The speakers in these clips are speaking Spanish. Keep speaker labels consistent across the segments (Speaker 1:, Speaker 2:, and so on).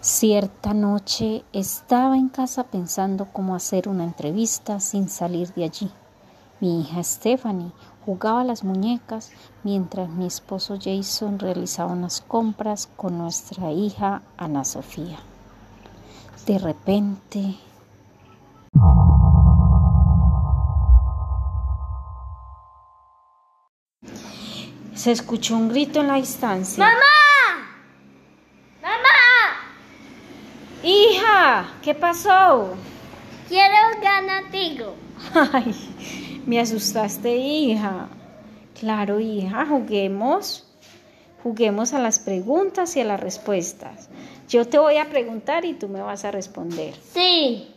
Speaker 1: Cierta noche estaba en casa pensando cómo hacer una entrevista sin salir de allí. Mi hija Stephanie jugaba las muñecas mientras mi esposo Jason realizaba unas compras con nuestra hija Ana Sofía. De repente... Se escuchó un grito en la distancia.
Speaker 2: ¡Mamá!
Speaker 1: ¿Qué pasó?
Speaker 2: Quiero ganar contigo.
Speaker 1: Ay, me asustaste, hija. Claro, hija, juguemos. Juguemos a las preguntas y a las respuestas. Yo te voy a preguntar y tú me vas a responder.
Speaker 2: Sí.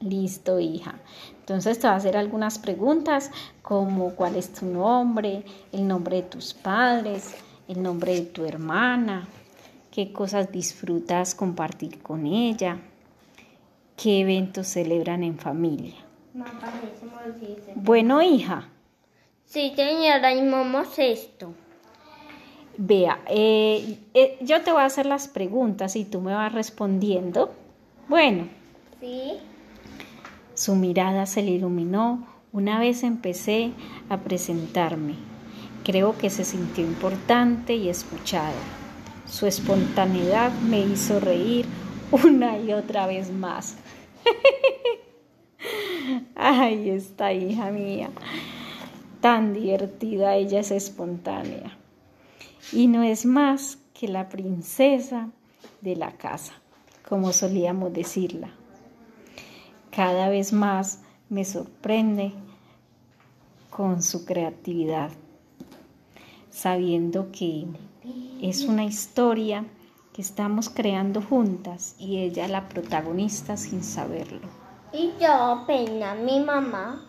Speaker 1: Listo, hija. Entonces te voy a hacer algunas preguntas como cuál es tu nombre, el nombre de tus padres, el nombre de tu hermana, qué cosas disfrutas compartir con ella, qué eventos celebran en familia. Bueno, hija.
Speaker 2: Sí, señora, y vamos esto.
Speaker 1: Vea, eh, eh, yo te voy a hacer las preguntas y tú me vas respondiendo. Bueno.
Speaker 2: Sí.
Speaker 1: Su mirada se le iluminó una vez empecé a presentarme. Creo que se sintió importante y escuchado. Su espontaneidad me hizo reír una y otra vez más. Ay, esta hija mía, tan divertida, ella es espontánea. Y no es más que la princesa de la casa, como solíamos decirla. Cada vez más me sorprende con su creatividad, sabiendo que es una historia que estamos creando juntas y ella la protagonista sin saberlo.
Speaker 2: Y yo, pena, mi mamá.